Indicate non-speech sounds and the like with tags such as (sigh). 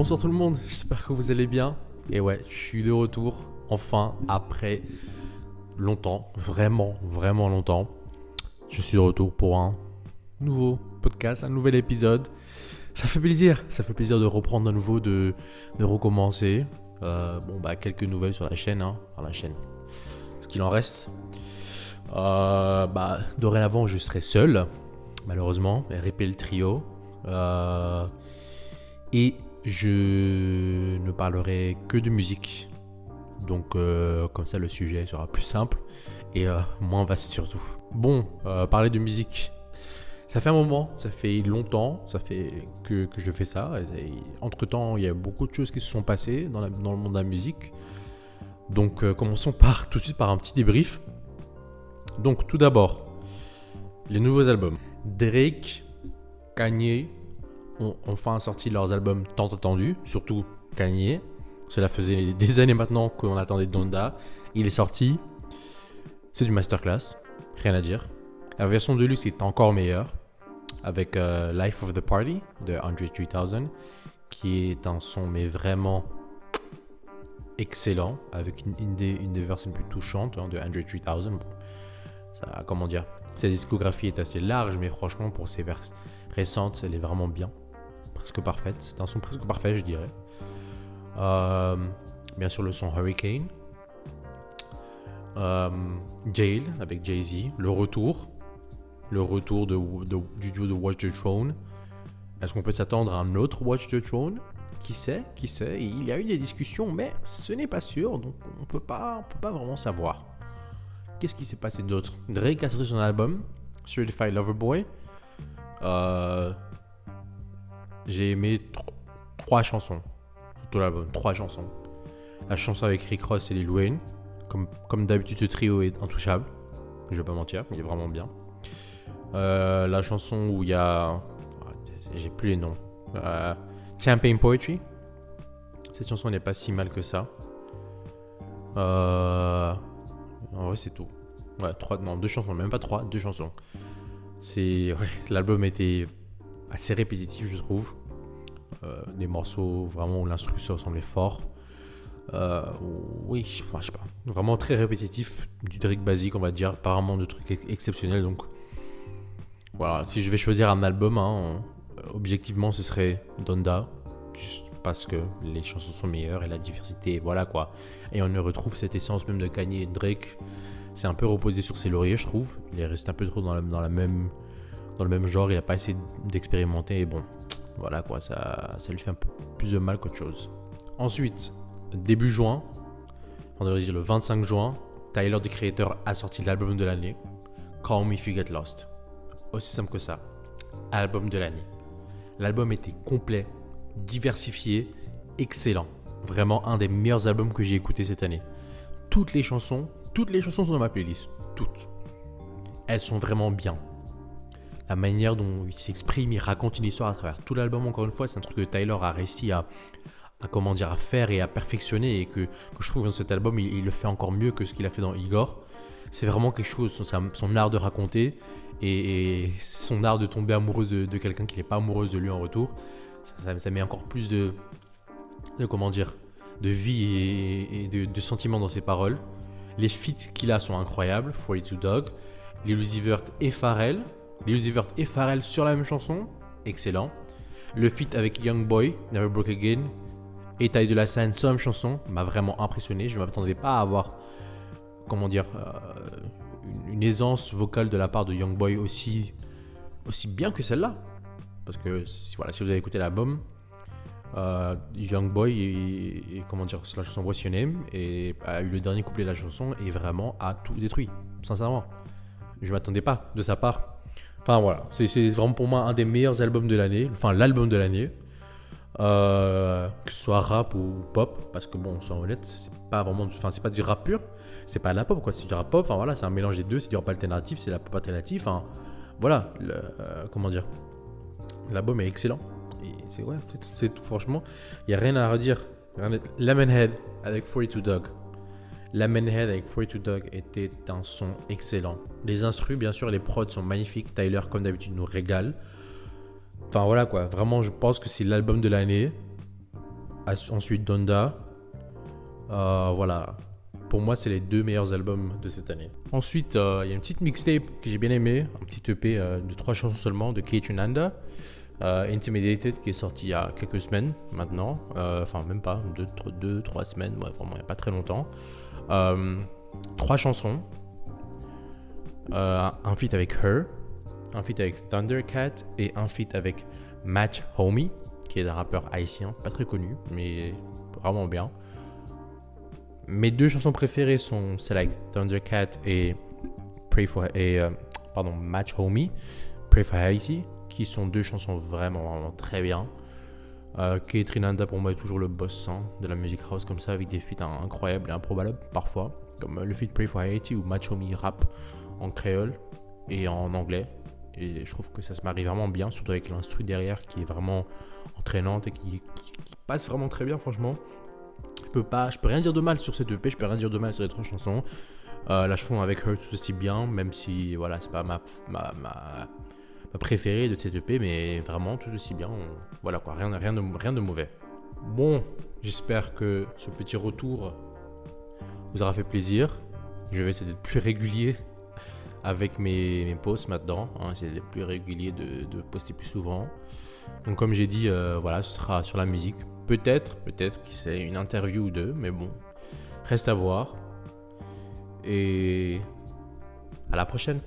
Bonsoir tout le monde, j'espère que vous allez bien. Et ouais, je suis de retour, enfin, après longtemps, vraiment, vraiment longtemps. Je suis de retour pour un nouveau podcast, un nouvel épisode. Ça fait plaisir, ça fait plaisir de reprendre à nouveau, de, de recommencer. Euh, bon, bah, quelques nouvelles sur la chaîne, hein, la chaîne, ce qu'il en reste. Euh, bah, dorénavant, je serai seul, malheureusement, RP le trio. Euh, et je ne parlerai que de musique. Donc euh, comme ça le sujet sera plus simple et euh, moins vaste surtout. Bon, euh, parler de musique. Ça fait un moment, ça fait longtemps, ça fait que, je fais ça. entre temps, il y a beaucoup de choses qui se sont passées dans, dans le monde de la musique. Donc commençons par (laughs) tout de suite par un petit débrief. Donc tout d'abord, les nouveaux albums. Drake, Kanye, ont enfin sorti leurs albums tant attendus, surtout Kanye. Cela faisait des années maintenant qu'on attendait Donda. Il est sorti. C'est du masterclass, rien à dire. La version de luxe est encore meilleure, avec euh, Life of the Party de Andre 3000, qui est un son mais vraiment excellent, avec une, des, une des, versions plus touchantes hein, de Andre 3000. ça, comment dire? Sa discographie est assez large, mais franchement, pour ses vers récentes, elle est vraiment bien presque parfaite. C'est un son presque parfait, je dirais. Euh, bien sûr, le son Hurricane. Euh, Jail avec Jay-Z. Le retour. Le retour de, du duo de Watch the Throne. Est-ce qu'on peut s'attendre à un autre Watch the Throne? Qui sait? Qui sait? Il y a eu des discussions, mais ce n'est pas sûr, donc on on peut pas vraiment savoir. Qu'est-ce qui s'est passé d'autre? Drake a sorti son album, Certified Lover Boy. Euh, j'ai aimé trois chansons. Tout l'album, trois chansons. La chanson avec Rick Ross et Lil Wayne. Comme, comme d'habitude, ce trio est intouchable. Je vais pas mentir, il est vraiment bien. Euh, la chanson où il y a. J'ai plus les noms. Euh, Champagne Poetry. Cette chanson n'est pas si mal que ça. Euh, en vrai, c'est tout. Ouais, trois, non, deux chansons, même pas trois, deux chansons. C'est. (laughs) L'album était assez répétitif, je trouve. Euh, des morceaux vraiment où l'instruction semblait fort. Euh, oui, je sais pas. Vraiment très répétitif, du Drake basique, on va dire. Apparemment de trucs exceptionnels. Donc voilà, si je vais choisir un album, hein, objectivement, ce serait Donda. Juste parce que les chansons sont meilleures et la diversité, voilà quoi. Et on retrouve cette essence même de Kanye et Drake. C'est un peu reposé sur ses lauriers, je trouve. Il est resté un peu trop dans la, dans la même dans le même genre, il n'a pas essayé d'expérimenter et bon, voilà quoi, ça, ça lui fait un peu plus de mal qu'autre chose. Ensuite, début juin, on devrait dire le 25 juin, Tyler, the Creator, a sorti l'album de l'année, Call Me If You Get Lost. Aussi simple que ça, album de l'année. L'album était complet, diversifié, excellent. Vraiment un des meilleurs albums que j'ai écouté cette année. Toutes les chansons, toutes les chansons sont dans ma playlist, toutes. Elles sont vraiment bien la manière dont il s'exprime, il raconte une histoire à travers tout l'album. Encore une fois, c'est un truc que Tyler a réussi à, comment dire, à faire et à perfectionner et que, je trouve dans cet album, il, le fait encore mieux que ce qu'il a fait dans Igor. C'est vraiment quelque chose, son, art de raconter et, son art de tomber amoureuse de, quelqu'un qui n'est pas amoureuse de lui en retour. Ça, met encore plus de, de, comment dire, de vie et, de, sentiments dans ses paroles. Les feats qu'il a sont incroyables, 42 Dog, Lil Vert et Pharrell. Lil Vert et Pharrell sur la même chanson, excellent. Le feat avec Young Boy, Never Broke Again, et Taille de la scène sur la même chanson m'a vraiment impressionné. Je ne m'attendais pas à avoir, comment dire, euh, une, aisance vocale de la part de Young Boy aussi, bien que celle-là. Parce que voilà, si vous avez écouté l'album, euh, Young Boy et, comment dire, la chanson What's Your Name a eu le dernier couplet de la chanson et vraiment a tout détruit, sincèrement. Je m'attendais pas de sa part Enfin voilà, c'est vraiment pour moi un des meilleurs albums de l'année, enfin l'album de l'année. Euh, que ce soit rap ou pop, parce que bon, soyons honnêtes, c'est pas vraiment, enfin c'est pas du rap pur, c'est pas de la pop quoi, c'est du rap pop, enfin voilà, c'est un mélange des deux, c'est du rap alternatif, c'est la pop alternative, enfin voilà, euh, comment dire, l'album est excellent, c'est ouais, c'est franchement, il y a rien à redire, Lemonhead avec 42 Dog, la Head avec 42 Dog était un son excellent. Les instrus, bien sûr, les prods sont magnifiques. Tyler, comme d'habitude, nous régale. Enfin voilà quoi, vraiment, je pense que c'est l'album de l'année. ensuite Donda. Euh, voilà. Pour moi, c'est les deux meilleurs albums de cette année. Ensuite, euh, il y a une petite mixtape que j'ai bien aimé, un petit EP de trois chansons seulement de Kate Nanda. Intimidated qui est sorti il y a quelques semaines maintenant, enfin même pas, deux, deux trois semaines, vraiment il n'y a pas très longtemps. trois chansons, un feat avec Her, un feat avec Thundercat et un feat avec Match Homie, qui est un rappeur haïtien, pas très connu, mais vraiment bien. Mes deux chansons préférées sont celles avec Thundercat et Pray for et euh, pardon Match Homie, Pray for Haiti, qui sont deux chansons vraiment vraiment très bien. Euh, pour moi est toujours le boss hein, de la music house comme ça avec des feats incroyables et improbables parfois, comme le feat Pray for Haiti ou Match Homie rap en créole et en anglais et je trouve que ça se marie vraiment bien, surtout avec l'instru derrière qui est vraiment entraînante et qui, passe vraiment très bien, franchement. Je peux, pas, je peux rien dire de mal sur cette EP, je peux rien dire de mal sur les trois chansons. Euh, la chanson avec tout aussi bien, même si voilà, c'est pas ma, ma, ma, préférée de cette EP, mais vraiment tout aussi bien. voilà quoi, rien, rien, de, rien de mauvais. Bon, j'espère que ce petit retour vous aura fait plaisir. Je vais essayer d'être plus régulier avec mes, posts maintenant. Hein, c'est plus régulier de, poster plus souvent. Donc comme j'ai dit, euh, voilà, ce sera sur la musique. Peut-être, peut-être que c'est une interview ou deux, mais bon, reste à voir. Et à la prochaine.